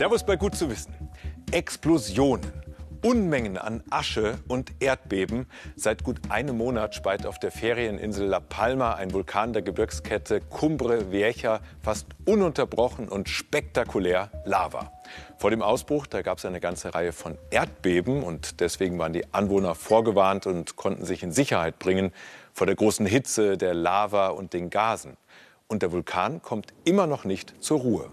Servus bei Gut zu wissen. Explosionen. Unmengen an Asche und Erdbeben. Seit gut einem Monat speit auf der Ferieninsel La Palma ein Vulkan der Gebirgskette Cumbre Vieja fast ununterbrochen und spektakulär Lava. Vor dem Ausbruch, da gab es eine ganze Reihe von Erdbeben und deswegen waren die Anwohner vorgewarnt und konnten sich in Sicherheit bringen vor der großen Hitze, der Lava und den Gasen. Und der Vulkan kommt immer noch nicht zur Ruhe.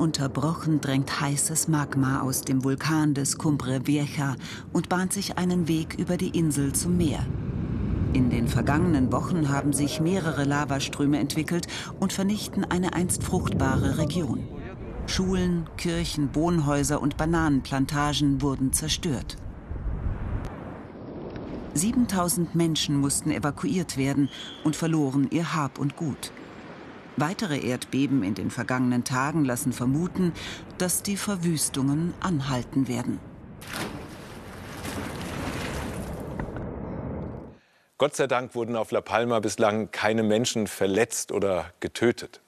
Ununterbrochen drängt heißes Magma aus dem Vulkan des Cumbre Vieja und bahnt sich einen Weg über die Insel zum Meer. In den vergangenen Wochen haben sich mehrere Lavaströme entwickelt und vernichten eine einst fruchtbare Region. Schulen, Kirchen, Wohnhäuser und Bananenplantagen wurden zerstört. 7000 Menschen mussten evakuiert werden und verloren ihr Hab und Gut. Weitere Erdbeben in den vergangenen Tagen lassen vermuten, dass die Verwüstungen anhalten werden. Gott sei Dank wurden auf La Palma bislang keine Menschen verletzt oder getötet.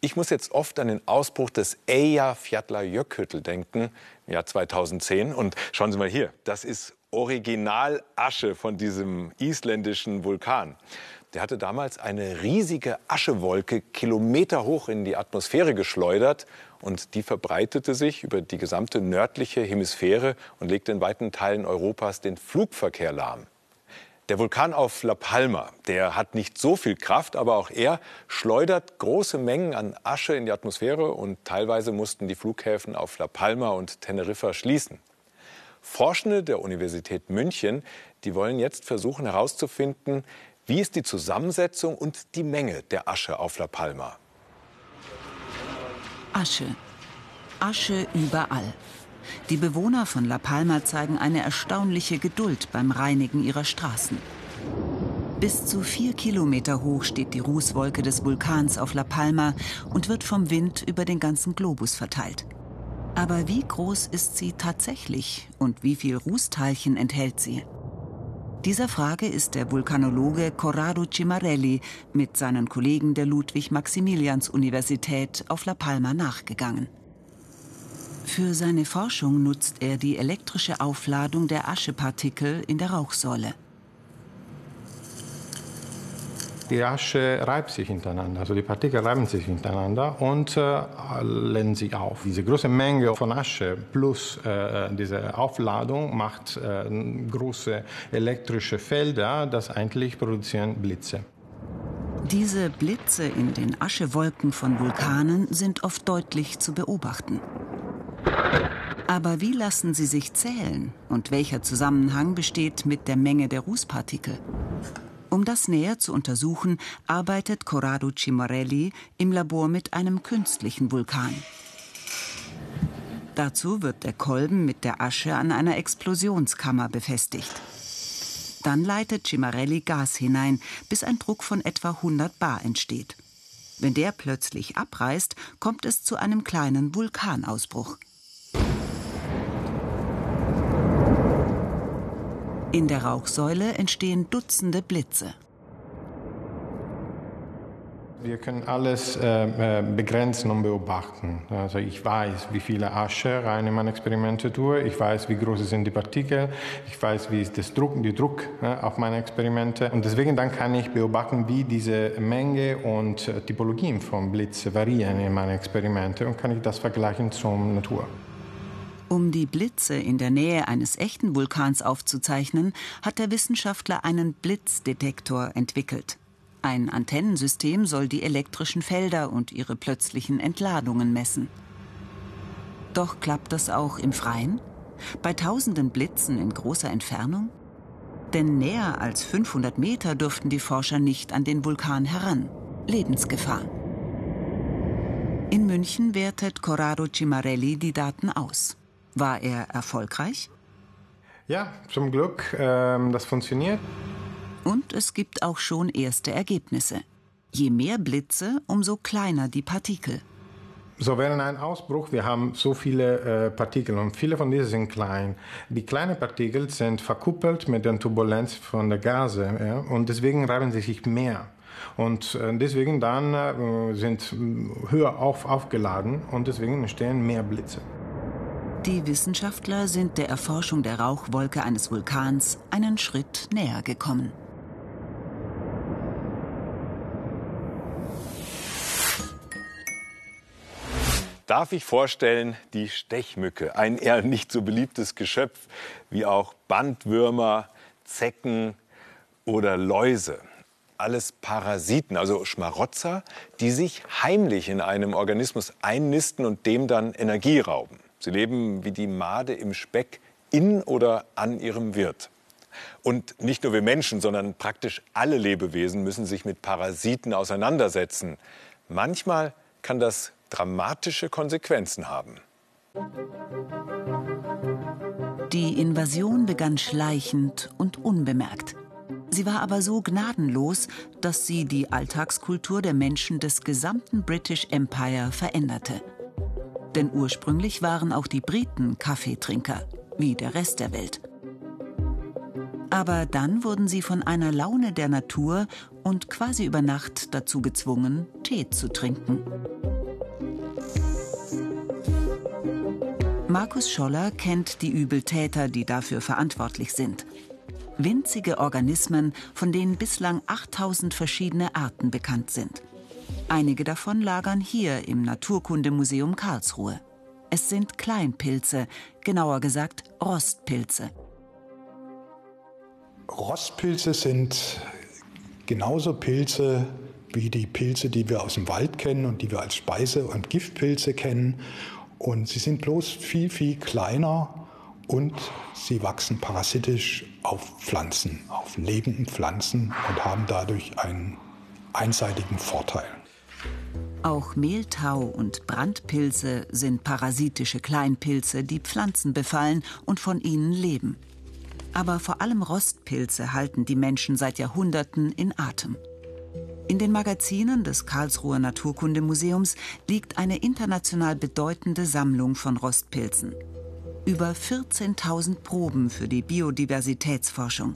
Ich muss jetzt oft an den Ausbruch des Eyjafjallajökull denken, im Jahr 2010. Und schauen Sie mal hier, das ist Originalasche von diesem isländischen Vulkan. Der hatte damals eine riesige Aschewolke kilometerhoch in die Atmosphäre geschleudert und die verbreitete sich über die gesamte nördliche Hemisphäre und legte in weiten Teilen Europas den Flugverkehr lahm. Der Vulkan auf La Palma, der hat nicht so viel Kraft, aber auch er schleudert große Mengen an Asche in die Atmosphäre und teilweise mussten die Flughäfen auf La Palma und Teneriffa schließen. Forschende der Universität München, die wollen jetzt versuchen herauszufinden, wie ist die Zusammensetzung und die Menge der Asche auf La Palma? Asche. Asche überall. Die Bewohner von La Palma zeigen eine erstaunliche Geduld beim Reinigen ihrer Straßen. Bis zu vier Kilometer hoch steht die Rußwolke des Vulkans auf La Palma und wird vom Wind über den ganzen Globus verteilt. Aber wie groß ist sie tatsächlich und wie viel Rußteilchen enthält sie? Dieser Frage ist der Vulkanologe Corrado Cimarelli mit seinen Kollegen der Ludwig-Maximilians-Universität auf La Palma nachgegangen. Für seine Forschung nutzt er die elektrische Aufladung der Aschepartikel in der Rauchsäule. Die Asche reibt sich hintereinander, also die Partikel reiben sich hintereinander und äh, lehnen sich auf. Diese große Menge von Asche plus äh, diese Aufladung macht äh, große elektrische Felder, das eigentlich produzieren Blitze. Diese Blitze in den Aschewolken von Vulkanen sind oft deutlich zu beobachten. Aber wie lassen sie sich zählen und welcher Zusammenhang besteht mit der Menge der Rußpartikel? Um das näher zu untersuchen, arbeitet Corrado Cimorelli im Labor mit einem künstlichen Vulkan. Dazu wird der Kolben mit der Asche an einer Explosionskammer befestigt. Dann leitet Cimarelli Gas hinein, bis ein Druck von etwa 100 bar entsteht. Wenn der plötzlich abreißt, kommt es zu einem kleinen Vulkanausbruch. In der Rauchsäule entstehen Dutzende Blitze. Wir können alles äh, äh, begrenzen und beobachten. Also ich weiß, wie viele Asche rein in meine Experimente tue. Ich weiß, wie groß sind die Partikel. Ich weiß, wie ist das Druck, die Druck äh, auf meine Experimente. Und deswegen dann kann ich beobachten, wie diese Menge und äh, Typologien von Blitz variieren in meinen Experimente und kann ich das vergleichen zur Natur. Um die Blitze in der Nähe eines echten Vulkans aufzuzeichnen, hat der Wissenschaftler einen Blitzdetektor entwickelt. Ein Antennensystem soll die elektrischen Felder und ihre plötzlichen Entladungen messen. Doch klappt das auch im Freien? Bei tausenden Blitzen in großer Entfernung? Denn näher als 500 Meter dürften die Forscher nicht an den Vulkan heran. Lebensgefahr. In München wertet Corrado Cimarelli die Daten aus. War er erfolgreich? Ja, zum Glück, ähm, das funktioniert. Und es gibt auch schon erste Ergebnisse. Je mehr Blitze, umso kleiner die Partikel. So während ein Ausbruch, wir haben so viele äh, Partikel und viele von diesen sind klein. Die kleinen Partikel sind verkuppelt mit der Turbulenz von der Gase ja, und deswegen reiben sie sich mehr. Und äh, deswegen dann äh, sind höher auf, aufgeladen und deswegen entstehen mehr Blitze. Die Wissenschaftler sind der Erforschung der Rauchwolke eines Vulkans einen Schritt näher gekommen. darf ich vorstellen, die Stechmücke, ein eher nicht so beliebtes Geschöpf wie auch Bandwürmer, Zecken oder Läuse. Alles Parasiten, also Schmarotzer, die sich heimlich in einem Organismus einnisten und dem dann Energie rauben. Sie leben wie die Made im Speck in oder an ihrem Wirt. Und nicht nur wir Menschen, sondern praktisch alle Lebewesen müssen sich mit Parasiten auseinandersetzen. Manchmal kann das dramatische Konsequenzen haben. Die Invasion begann schleichend und unbemerkt. Sie war aber so gnadenlos, dass sie die Alltagskultur der Menschen des gesamten British Empire veränderte. Denn ursprünglich waren auch die Briten Kaffeetrinker, wie der Rest der Welt. Aber dann wurden sie von einer Laune der Natur und quasi über Nacht dazu gezwungen, Tee zu trinken. Markus Scholler kennt die Übeltäter, die dafür verantwortlich sind. Winzige Organismen, von denen bislang 8000 verschiedene Arten bekannt sind. Einige davon lagern hier im Naturkundemuseum Karlsruhe. Es sind Kleinpilze, genauer gesagt Rostpilze. Rostpilze sind genauso Pilze wie die Pilze, die wir aus dem Wald kennen und die wir als Speise- und Giftpilze kennen. Und sie sind bloß viel, viel kleiner und sie wachsen parasitisch auf Pflanzen, auf lebenden Pflanzen und haben dadurch einen einseitigen Vorteil. Auch Mehltau und Brandpilze sind parasitische Kleinpilze, die Pflanzen befallen und von ihnen leben. Aber vor allem Rostpilze halten die Menschen seit Jahrhunderten in Atem. In den Magazinen des Karlsruher Naturkundemuseums liegt eine international bedeutende Sammlung von Rostpilzen. Über 14.000 Proben für die Biodiversitätsforschung.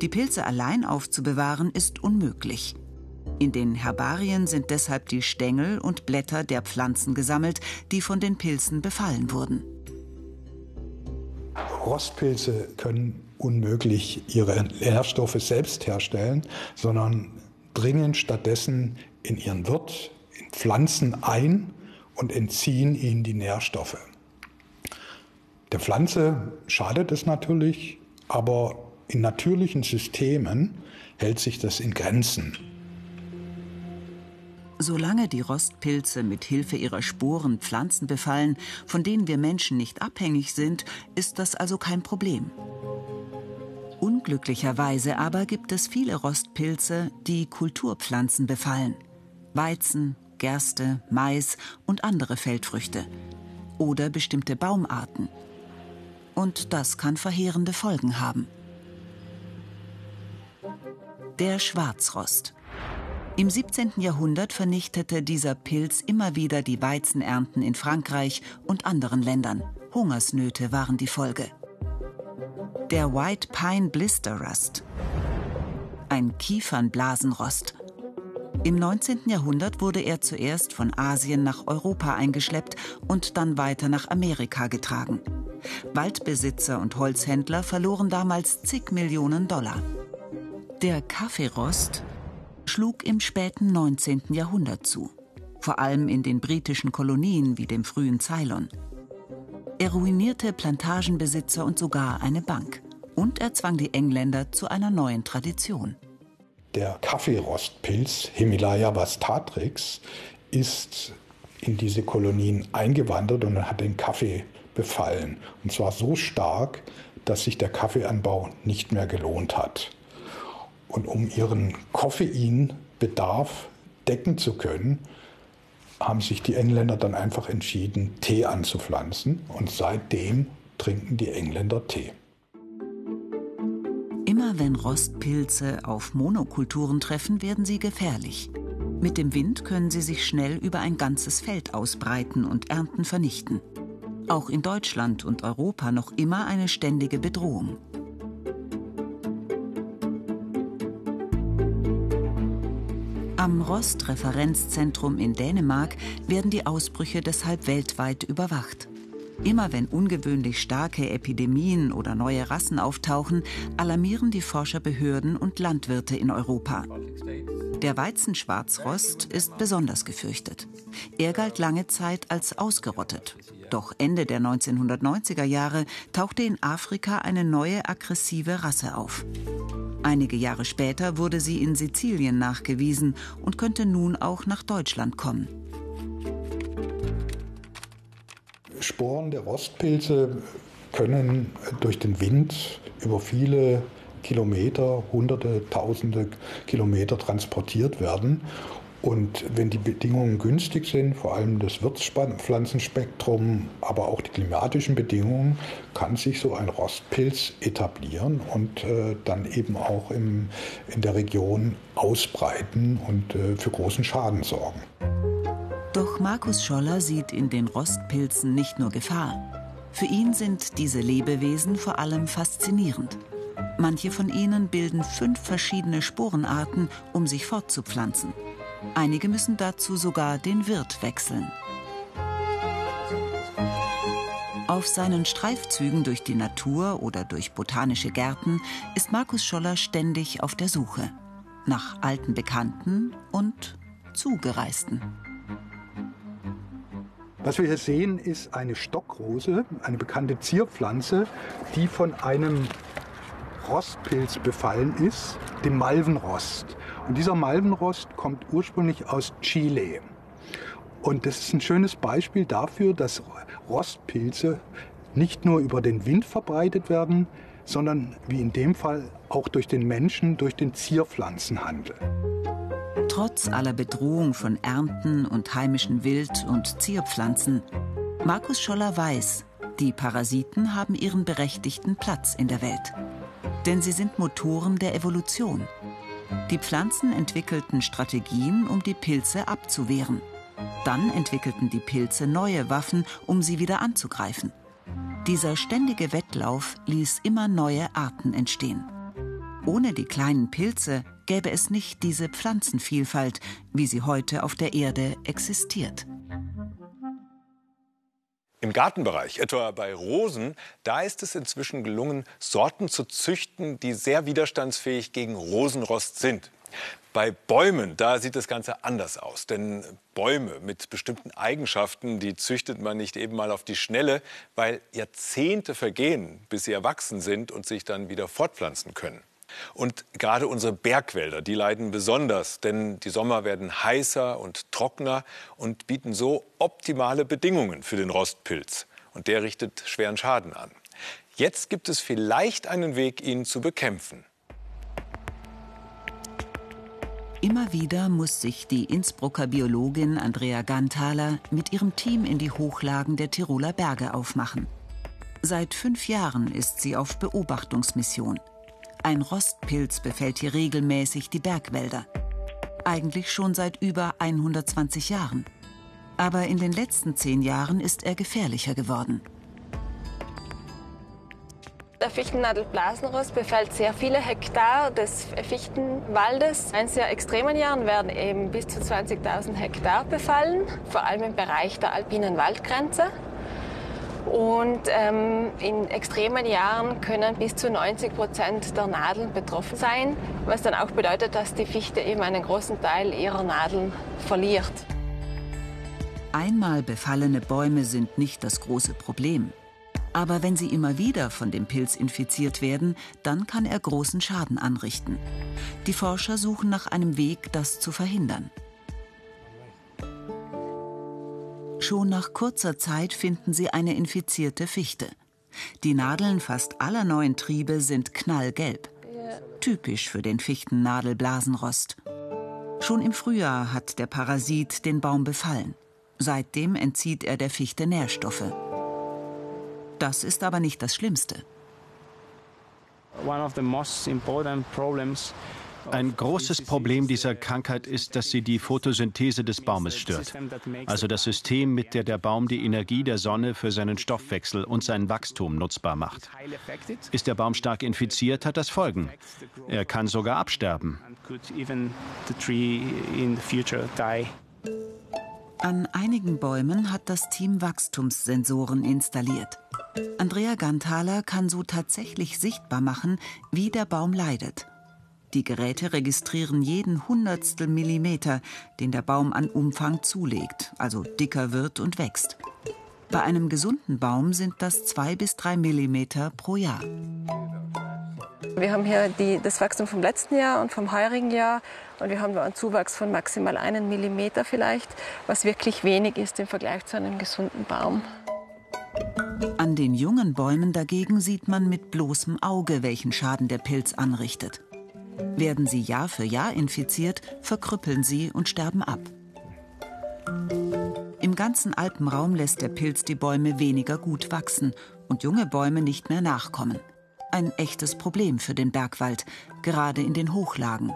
Die Pilze allein aufzubewahren ist unmöglich. In den Herbarien sind deshalb die Stängel und Blätter der Pflanzen gesammelt, die von den Pilzen befallen wurden. Rostpilze können unmöglich ihre Nährstoffe selbst herstellen, sondern dringen stattdessen in ihren Wirt, in Pflanzen ein und entziehen ihnen die Nährstoffe. Der Pflanze schadet es natürlich, aber in natürlichen Systemen hält sich das in Grenzen. Solange die Rostpilze mit Hilfe ihrer Sporen Pflanzen befallen, von denen wir Menschen nicht abhängig sind, ist das also kein Problem. Unglücklicherweise aber gibt es viele Rostpilze, die Kulturpflanzen befallen. Weizen, Gerste, Mais und andere Feldfrüchte. Oder bestimmte Baumarten. Und das kann verheerende Folgen haben. Der Schwarzrost. Im 17. Jahrhundert vernichtete dieser Pilz immer wieder die Weizenernten in Frankreich und anderen Ländern. Hungersnöte waren die Folge der White Pine Blister Rust, ein Kiefernblasenrost. Im 19. Jahrhundert wurde er zuerst von Asien nach Europa eingeschleppt und dann weiter nach Amerika getragen. Waldbesitzer und Holzhändler verloren damals zig Millionen Dollar. Der Kaffeerost schlug im späten 19. Jahrhundert zu, vor allem in den britischen Kolonien wie dem frühen Ceylon. Er ruinierte Plantagenbesitzer und sogar eine Bank. Und er zwang die Engländer zu einer neuen Tradition. Der Kaffeerostpilz Hemilaya vastatrix ist in diese Kolonien eingewandert und hat den Kaffee befallen. Und zwar so stark, dass sich der Kaffeeanbau nicht mehr gelohnt hat. Und um ihren Koffeinbedarf decken zu können, haben sich die Engländer dann einfach entschieden, Tee anzupflanzen. Und seitdem trinken die Engländer Tee. Immer wenn Rostpilze auf Monokulturen treffen, werden sie gefährlich. Mit dem Wind können sie sich schnell über ein ganzes Feld ausbreiten und Ernten vernichten. Auch in Deutschland und Europa noch immer eine ständige Bedrohung. Am Rost-Referenzzentrum in Dänemark werden die Ausbrüche deshalb weltweit überwacht. Immer wenn ungewöhnlich starke Epidemien oder neue Rassen auftauchen, alarmieren die Forscherbehörden und Landwirte in Europa. Der Weizenschwarzrost ist besonders gefürchtet. Er galt lange Zeit als ausgerottet. Doch Ende der 1990er Jahre tauchte in Afrika eine neue aggressive Rasse auf. Einige Jahre später wurde sie in Sizilien nachgewiesen und könnte nun auch nach Deutschland kommen. Sporen der Rostpilze können durch den Wind über viele Kilometer, hunderte, tausende Kilometer transportiert werden. Und wenn die Bedingungen günstig sind, vor allem das Wirtspflanzenspektrum, aber auch die klimatischen Bedingungen, kann sich so ein Rostpilz etablieren und äh, dann eben auch im, in der Region ausbreiten und äh, für großen Schaden sorgen. Doch Markus Scholler sieht in den Rostpilzen nicht nur Gefahr. Für ihn sind diese Lebewesen vor allem faszinierend. Manche von ihnen bilden fünf verschiedene Sporenarten, um sich fortzupflanzen. Einige müssen dazu sogar den Wirt wechseln. Auf seinen Streifzügen durch die Natur oder durch botanische Gärten ist Markus Scholler ständig auf der Suche nach alten Bekannten und Zugereisten. Was wir hier sehen, ist eine Stockrose, eine bekannte Zierpflanze, die von einem Rostpilz befallen ist, dem Malvenrost. Und dieser Malvenrost kommt ursprünglich aus Chile. Und das ist ein schönes Beispiel dafür, dass Rostpilze nicht nur über den Wind verbreitet werden, sondern wie in dem Fall auch durch den Menschen, durch den Zierpflanzenhandel. Trotz aller Bedrohung von Ernten und heimischen Wild- und Zierpflanzen, Markus Scholler weiß, die Parasiten haben ihren berechtigten Platz in der Welt. Denn sie sind Motoren der Evolution. Die Pflanzen entwickelten Strategien, um die Pilze abzuwehren. Dann entwickelten die Pilze neue Waffen, um sie wieder anzugreifen. Dieser ständige Wettlauf ließ immer neue Arten entstehen. Ohne die kleinen Pilze gäbe es nicht diese Pflanzenvielfalt, wie sie heute auf der Erde existiert. Im Gartenbereich, etwa bei Rosen, da ist es inzwischen gelungen, Sorten zu züchten, die sehr widerstandsfähig gegen Rosenrost sind. Bei Bäumen, da sieht das Ganze anders aus. Denn Bäume mit bestimmten Eigenschaften, die züchtet man nicht eben mal auf die Schnelle, weil Jahrzehnte vergehen, bis sie erwachsen sind und sich dann wieder fortpflanzen können. Und gerade unsere Bergwälder, die leiden besonders, denn die Sommer werden heißer und trockener und bieten so optimale Bedingungen für den Rostpilz. Und der richtet schweren Schaden an. Jetzt gibt es vielleicht einen Weg, ihn zu bekämpfen. Immer wieder muss sich die Innsbrucker Biologin Andrea Ganthaler mit ihrem Team in die Hochlagen der Tiroler Berge aufmachen. Seit fünf Jahren ist sie auf Beobachtungsmission. Ein Rostpilz befällt hier regelmäßig die Bergwälder. Eigentlich schon seit über 120 Jahren. Aber in den letzten zehn Jahren ist er gefährlicher geworden. Der Fichtennadelblasenrost befällt sehr viele Hektar des Fichtenwaldes. In sehr extremen Jahren werden eben bis zu 20.000 Hektar befallen, vor allem im Bereich der alpinen Waldgrenze. Und ähm, in extremen Jahren können bis zu 90 Prozent der Nadeln betroffen sein, was dann auch bedeutet, dass die Fichte eben einen großen Teil ihrer Nadeln verliert. Einmal befallene Bäume sind nicht das große Problem. Aber wenn sie immer wieder von dem Pilz infiziert werden, dann kann er großen Schaden anrichten. Die Forscher suchen nach einem Weg, das zu verhindern. Schon nach kurzer Zeit finden sie eine infizierte Fichte. Die Nadeln fast aller neuen Triebe sind knallgelb. Typisch für den Fichtennadelblasenrost. Schon im Frühjahr hat der Parasit den Baum befallen. Seitdem entzieht er der Fichte Nährstoffe. Das ist aber nicht das Schlimmste. One of the most important problems Ein großes Problem dieser Krankheit ist, dass sie die Photosynthese des Baumes stört. Also das System, mit dem der Baum die Energie der Sonne für seinen Stoffwechsel und sein Wachstum nutzbar macht. Ist der Baum stark infiziert, hat das Folgen. Er kann sogar absterben. An einigen Bäumen hat das Team Wachstumssensoren installiert. Andrea Ganthaler kann so tatsächlich sichtbar machen, wie der Baum leidet. Die Geräte registrieren jeden Hundertstel Millimeter, den der Baum an Umfang zulegt, also dicker wird und wächst. Bei einem gesunden Baum sind das zwei bis drei Millimeter pro Jahr. Wir haben hier die, das Wachstum vom letzten Jahr und vom heurigen Jahr und wir haben einen Zuwachs von maximal einen Millimeter vielleicht, was wirklich wenig ist im Vergleich zu einem gesunden Baum. An den jungen Bäumen dagegen sieht man mit bloßem Auge, welchen Schaden der Pilz anrichtet. Werden sie Jahr für Jahr infiziert, verkrüppeln sie und sterben ab. Im ganzen Alpenraum lässt der Pilz die Bäume weniger gut wachsen und junge Bäume nicht mehr nachkommen. Ein echtes Problem für den Bergwald, gerade in den Hochlagen.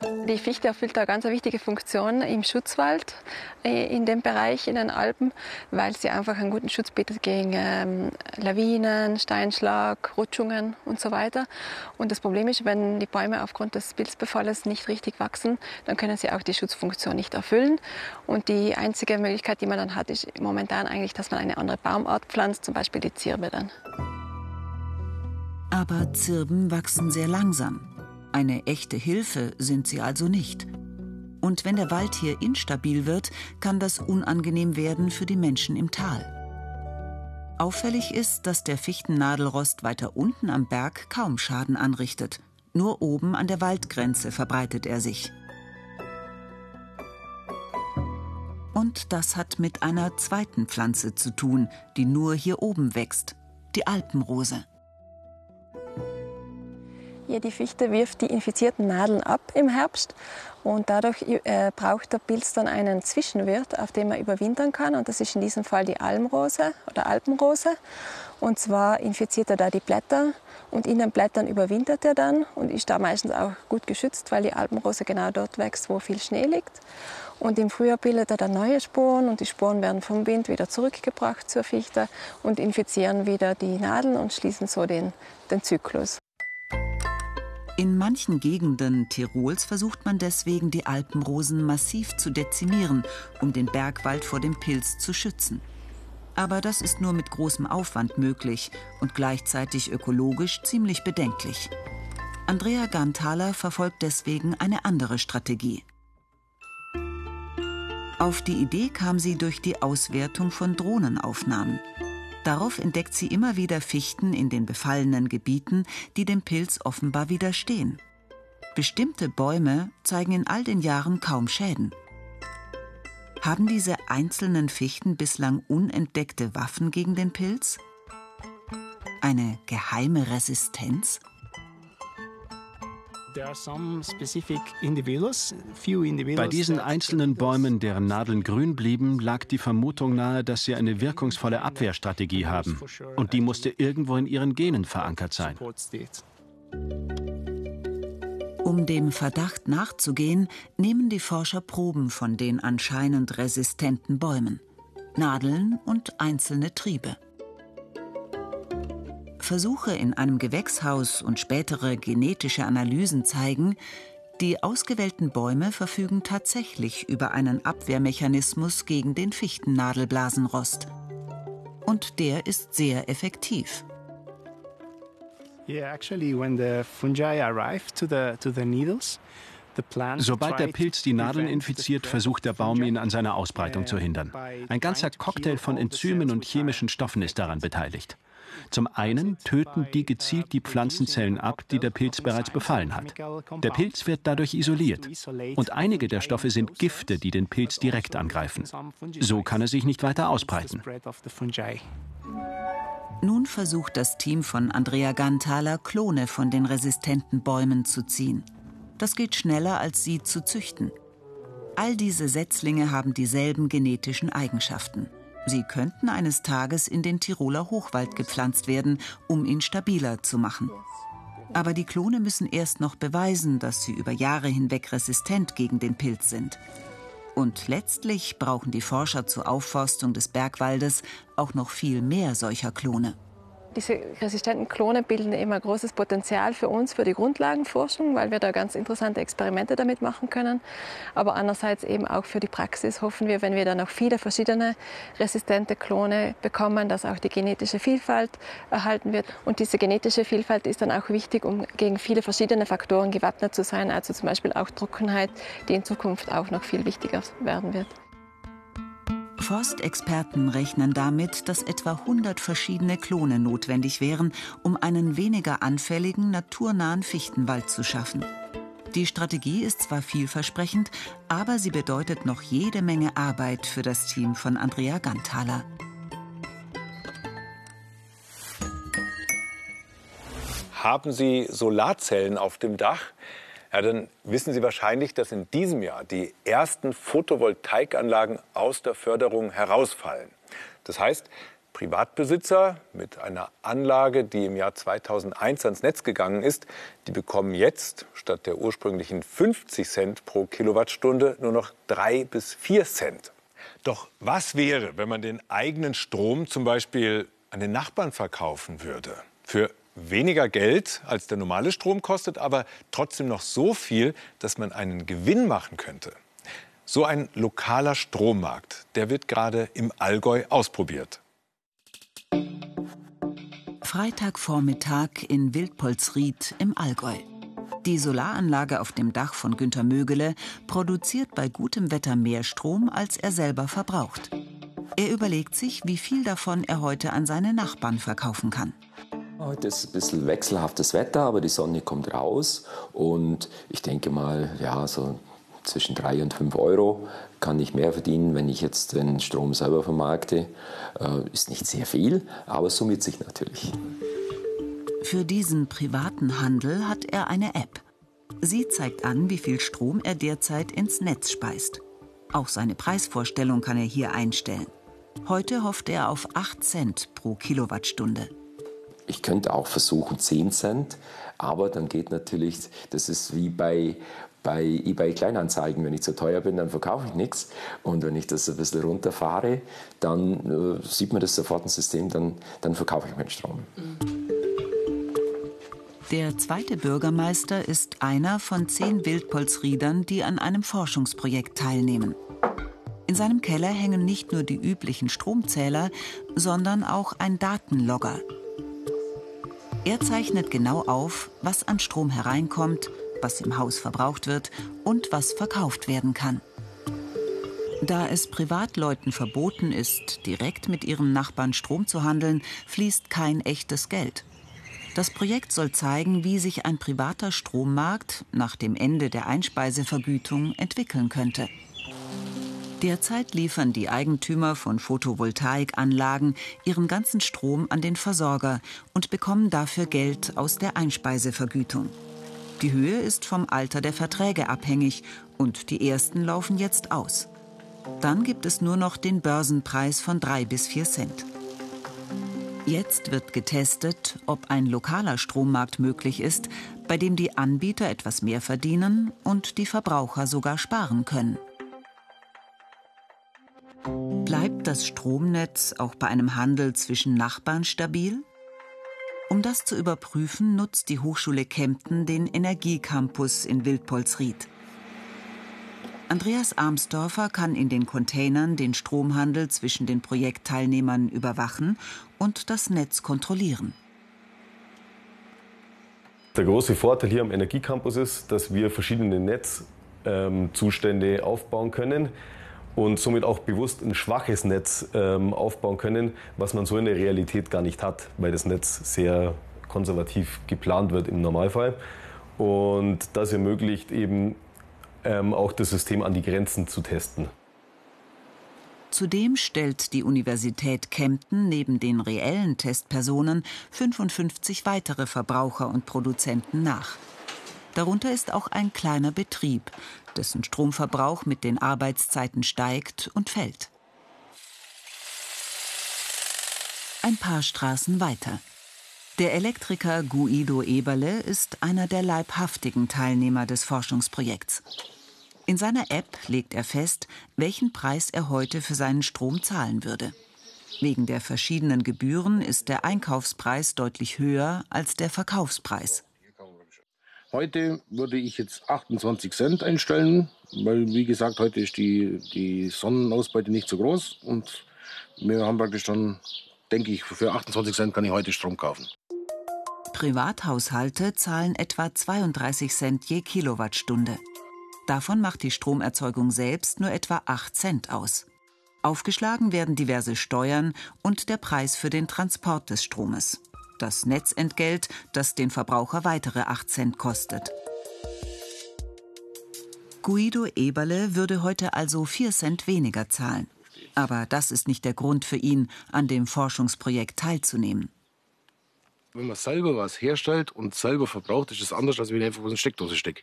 Die Fichte erfüllt eine ganz wichtige Funktion im Schutzwald äh, in dem Bereich in den Alpen, weil sie einfach einen guten Schutz bietet gegen ähm, Lawinen, Steinschlag, Rutschungen und so weiter. Und das Problem ist, wenn die Bäume aufgrund des Pilzbefalles nicht richtig wachsen, dann können sie auch die Schutzfunktion nicht erfüllen. Und die einzige Möglichkeit, die man dann hat, ist momentan eigentlich, dass man eine andere Baumart pflanzt, zum Beispiel die Zirbe dann. Aber Zirben wachsen sehr langsam. Eine echte Hilfe sind sie also nicht. Und wenn der Wald hier instabil wird, kann das unangenehm werden für die Menschen im Tal. Auffällig ist, dass der Fichtennadelrost weiter unten am Berg kaum Schaden anrichtet. Nur oben an der Waldgrenze verbreitet er sich. Und das hat mit einer zweiten Pflanze zu tun, die nur hier oben wächst, die Alpenrose. Ja, die Fichte wirft die infizierten Nadeln ab im Herbst und dadurch äh, braucht der Pilz dann einen Zwischenwirt, auf dem er überwintern kann. Und das ist in diesem Fall die Almrose oder Alpenrose. Und zwar infiziert er da die Blätter und in den Blättern überwintert er dann und ist da meistens auch gut geschützt, weil die Alpenrose genau dort wächst, wo viel Schnee liegt. Und im Frühjahr bildet er dann neue Sporen und die Sporen werden vom Wind wieder zurückgebracht zur Fichte und infizieren wieder die Nadeln und schließen so den, den Zyklus. In manchen Gegenden Tirols versucht man deswegen, die Alpenrosen massiv zu dezimieren, um den Bergwald vor dem Pilz zu schützen. Aber das ist nur mit großem Aufwand möglich und gleichzeitig ökologisch ziemlich bedenklich. Andrea Ganthaler verfolgt deswegen eine andere Strategie. Auf die Idee kam sie durch die Auswertung von Drohnenaufnahmen. Darauf entdeckt sie immer wieder Fichten in den befallenen Gebieten, die dem Pilz offenbar widerstehen. Bestimmte Bäume zeigen in all den Jahren kaum Schäden. Haben diese einzelnen Fichten bislang unentdeckte Waffen gegen den Pilz? Eine geheime Resistenz? Bei diesen einzelnen Bäumen, deren Nadeln grün blieben, lag die Vermutung nahe, dass sie eine wirkungsvolle Abwehrstrategie haben. Und die musste irgendwo in ihren Genen verankert sein. Um dem Verdacht nachzugehen, nehmen die Forscher Proben von den anscheinend resistenten Bäumen. Nadeln und einzelne Triebe. Versuche in einem Gewächshaus und spätere genetische Analysen zeigen, die ausgewählten Bäume verfügen tatsächlich über einen Abwehrmechanismus gegen den Fichtennadelblasenrost. Und der ist sehr effektiv. Sobald der Pilz die Nadeln infiziert, versucht der Baum ihn an seiner Ausbreitung zu hindern. Ein ganzer Cocktail von Enzymen und chemischen Stoffen ist daran beteiligt. Zum einen töten die gezielt die Pflanzenzellen ab, die der Pilz bereits befallen hat. Der Pilz wird dadurch isoliert. Und einige der Stoffe sind Gifte, die den Pilz direkt angreifen. So kann er sich nicht weiter ausbreiten. Nun versucht das Team von Andrea Ganthaler, Klone von den resistenten Bäumen zu ziehen. Das geht schneller, als sie zu züchten. All diese Setzlinge haben dieselben genetischen Eigenschaften. Sie könnten eines Tages in den Tiroler Hochwald gepflanzt werden, um ihn stabiler zu machen. Aber die Klone müssen erst noch beweisen, dass sie über Jahre hinweg resistent gegen den Pilz sind. Und letztlich brauchen die Forscher zur Aufforstung des Bergwaldes auch noch viel mehr solcher Klone. Diese resistenten Klone bilden eben ein großes Potenzial für uns, für die Grundlagenforschung, weil wir da ganz interessante Experimente damit machen können. Aber andererseits eben auch für die Praxis hoffen wir, wenn wir dann noch viele verschiedene resistente Klone bekommen, dass auch die genetische Vielfalt erhalten wird. Und diese genetische Vielfalt ist dann auch wichtig, um gegen viele verschiedene Faktoren gewappnet zu sein, also zum Beispiel auch Trockenheit, die in Zukunft auch noch viel wichtiger werden wird. Forstexperten rechnen damit, dass etwa 100 verschiedene Klone notwendig wären, um einen weniger anfälligen, naturnahen Fichtenwald zu schaffen. Die Strategie ist zwar vielversprechend, aber sie bedeutet noch jede Menge Arbeit für das Team von Andrea Ganthaler. Haben Sie Solarzellen auf dem Dach? Ja, dann wissen Sie wahrscheinlich, dass in diesem Jahr die ersten Photovoltaikanlagen aus der Förderung herausfallen. Das heißt, Privatbesitzer mit einer Anlage, die im Jahr 2001 ans Netz gegangen ist, die bekommen jetzt statt der ursprünglichen 50 Cent pro Kilowattstunde nur noch 3 bis 4 Cent. Doch was wäre, wenn man den eigenen Strom zum Beispiel an den Nachbarn verkaufen würde? Für weniger Geld als der normale Strom kostet, aber trotzdem noch so viel, dass man einen Gewinn machen könnte. So ein lokaler Strommarkt, der wird gerade im Allgäu ausprobiert. Freitagvormittag in Wildpolsried im Allgäu. Die Solaranlage auf dem Dach von Günter Mögele produziert bei gutem Wetter mehr Strom, als er selber verbraucht. Er überlegt sich, wie viel davon er heute an seine Nachbarn verkaufen kann. Heute ist ein bisschen wechselhaftes Wetter, aber die Sonne kommt raus und ich denke mal, ja, so zwischen 3 und 5 Euro kann ich mehr verdienen, wenn ich jetzt den Strom selber vermarkte. Äh, ist nicht sehr viel, aber summiert sich natürlich. Für diesen privaten Handel hat er eine App. Sie zeigt an, wie viel Strom er derzeit ins Netz speist. Auch seine Preisvorstellung kann er hier einstellen. Heute hofft er auf 8 Cent pro Kilowattstunde. Ich könnte auch versuchen 10 Cent, aber dann geht natürlich, das ist wie bei, bei eBay Kleinanzeigen, wenn ich zu teuer bin, dann verkaufe ich nichts. Und wenn ich das ein bisschen runterfahre, dann äh, sieht man das sofort im System, dann, dann verkaufe ich meinen Strom. Der zweite Bürgermeister ist einer von zehn Wildpolsriedern, die an einem Forschungsprojekt teilnehmen. In seinem Keller hängen nicht nur die üblichen Stromzähler, sondern auch ein Datenlogger. Er zeichnet genau auf, was an Strom hereinkommt, was im Haus verbraucht wird und was verkauft werden kann. Da es Privatleuten verboten ist, direkt mit ihren Nachbarn Strom zu handeln, fließt kein echtes Geld. Das Projekt soll zeigen, wie sich ein privater Strommarkt nach dem Ende der Einspeisevergütung entwickeln könnte. Derzeit liefern die Eigentümer von Photovoltaikanlagen ihren ganzen Strom an den Versorger und bekommen dafür Geld aus der Einspeisevergütung. Die Höhe ist vom Alter der Verträge abhängig und die ersten laufen jetzt aus. Dann gibt es nur noch den Börsenpreis von drei bis vier Cent. Jetzt wird getestet, ob ein lokaler Strommarkt möglich ist, bei dem die Anbieter etwas mehr verdienen und die Verbraucher sogar sparen können. Bleibt das Stromnetz auch bei einem Handel zwischen Nachbarn stabil? Um das zu überprüfen, nutzt die Hochschule Kempten den Energiecampus in Wildpolsried. Andreas Armsdorfer kann in den Containern den Stromhandel zwischen den Projektteilnehmern überwachen und das Netz kontrollieren. Der große Vorteil hier am Energiecampus ist, dass wir verschiedene Netzzustände aufbauen können und somit auch bewusst ein schwaches Netz ähm, aufbauen können, was man so in der Realität gar nicht hat, weil das Netz sehr konservativ geplant wird im Normalfall. Und das ermöglicht eben ähm, auch das System an die Grenzen zu testen. Zudem stellt die Universität Kempten neben den reellen Testpersonen 55 weitere Verbraucher und Produzenten nach. Darunter ist auch ein kleiner Betrieb, dessen Stromverbrauch mit den Arbeitszeiten steigt und fällt. Ein paar Straßen weiter. Der Elektriker Guido Eberle ist einer der leibhaftigen Teilnehmer des Forschungsprojekts. In seiner App legt er fest, welchen Preis er heute für seinen Strom zahlen würde. Wegen der verschiedenen Gebühren ist der Einkaufspreis deutlich höher als der Verkaufspreis. Heute würde ich jetzt 28 Cent einstellen, weil wie gesagt, heute ist die, die Sonnenausbeute nicht so groß und wir haben praktisch dann, denke ich, für 28 Cent kann ich heute Strom kaufen. Privathaushalte zahlen etwa 32 Cent je Kilowattstunde. Davon macht die Stromerzeugung selbst nur etwa 8 Cent aus. Aufgeschlagen werden diverse Steuern und der Preis für den Transport des Stromes. Das Netzentgelt, das den Verbraucher weitere 8 Cent kostet. Guido Eberle würde heute also 4 Cent weniger zahlen. Aber das ist nicht der Grund für ihn, an dem Forschungsprojekt teilzunehmen. Wenn man selber was herstellt und selber verbraucht, ist es anders, als wenn ich einfach was in Steckdose stecke.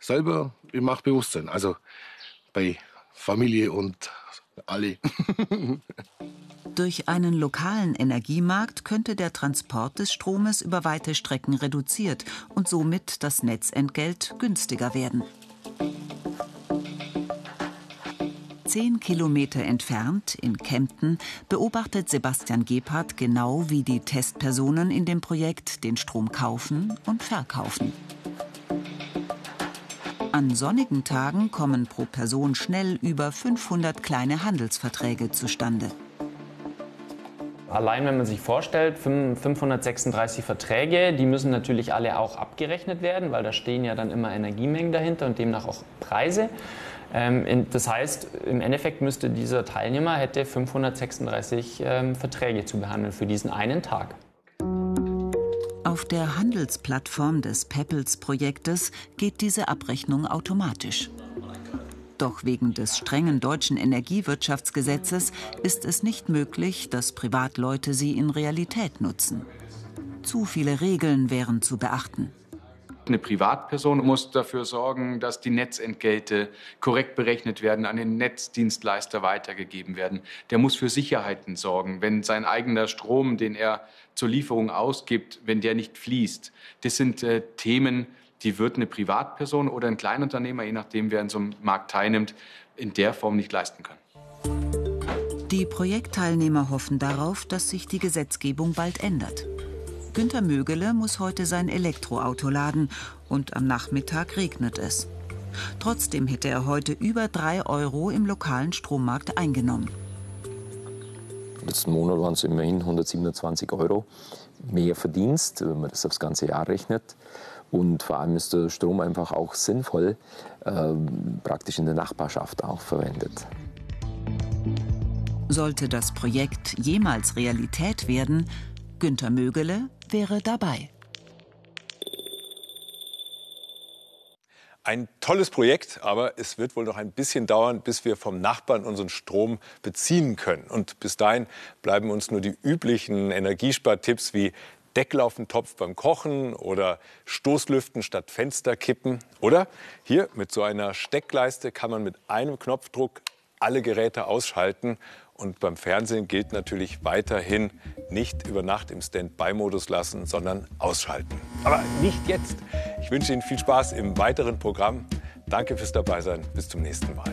Selber macht Bewusstsein. Also bei Familie und alle. Durch einen lokalen Energiemarkt könnte der Transport des Stromes über weite Strecken reduziert und somit das Netzentgelt günstiger werden. Zehn Kilometer entfernt, in Kempten, beobachtet Sebastian Gebhardt genau, wie die Testpersonen in dem Projekt den Strom kaufen und verkaufen. An sonnigen Tagen kommen pro Person schnell über 500 kleine Handelsverträge zustande. Allein wenn man sich vorstellt, 536 Verträge, die müssen natürlich alle auch abgerechnet werden, weil da stehen ja dann immer Energiemengen dahinter und demnach auch Preise. Ähm, das heißt, im Endeffekt müsste dieser Teilnehmer hätte 536 ähm, Verträge zu behandeln für diesen einen Tag. Auf der Handelsplattform des Peppels-Projektes geht diese Abrechnung automatisch. Doch wegen des strengen deutschen Energiewirtschaftsgesetzes ist es nicht möglich, dass Privatleute sie in Realität nutzen. Zu viele Regeln wären zu beachten. Eine Privatperson muss dafür sorgen, dass die Netzentgelte korrekt berechnet werden, an den Netzdienstleister weitergegeben werden. Der muss für Sicherheiten sorgen, wenn sein eigener Strom, den er zur Lieferung ausgibt, wenn der nicht fließt. Das sind äh, Themen, die wird eine Privatperson oder ein Kleinunternehmer, je nachdem wer in so einem Markt teilnimmt, in der Form nicht leisten können. Die Projektteilnehmer hoffen darauf, dass sich die Gesetzgebung bald ändert. Günter Mögele muss heute sein Elektroauto laden und am Nachmittag regnet es. Trotzdem hätte er heute über 3 Euro im lokalen Strommarkt eingenommen. Letzten Monat waren es immerhin 127 Euro mehr Verdienst, wenn man das aufs ganze Jahr rechnet. Und vor allem ist der Strom einfach auch sinnvoll, äh, praktisch in der Nachbarschaft auch verwendet. Sollte das Projekt jemals Realität werden, Günter Mögele wäre dabei. Ein tolles Projekt, aber es wird wohl noch ein bisschen dauern, bis wir vom Nachbarn unseren Strom beziehen können. Und bis dahin bleiben uns nur die üblichen Energiespartipps wie Deckel auf den Topf beim Kochen oder Stoßlüften statt Fensterkippen. Oder hier mit so einer Steckleiste kann man mit einem Knopfdruck alle Geräte ausschalten und beim Fernsehen gilt natürlich weiterhin nicht über Nacht im Standby-Modus lassen, sondern ausschalten. Aber nicht jetzt. Ich wünsche Ihnen viel Spaß im weiteren Programm. Danke fürs Dabeisein. Bis zum nächsten Mal.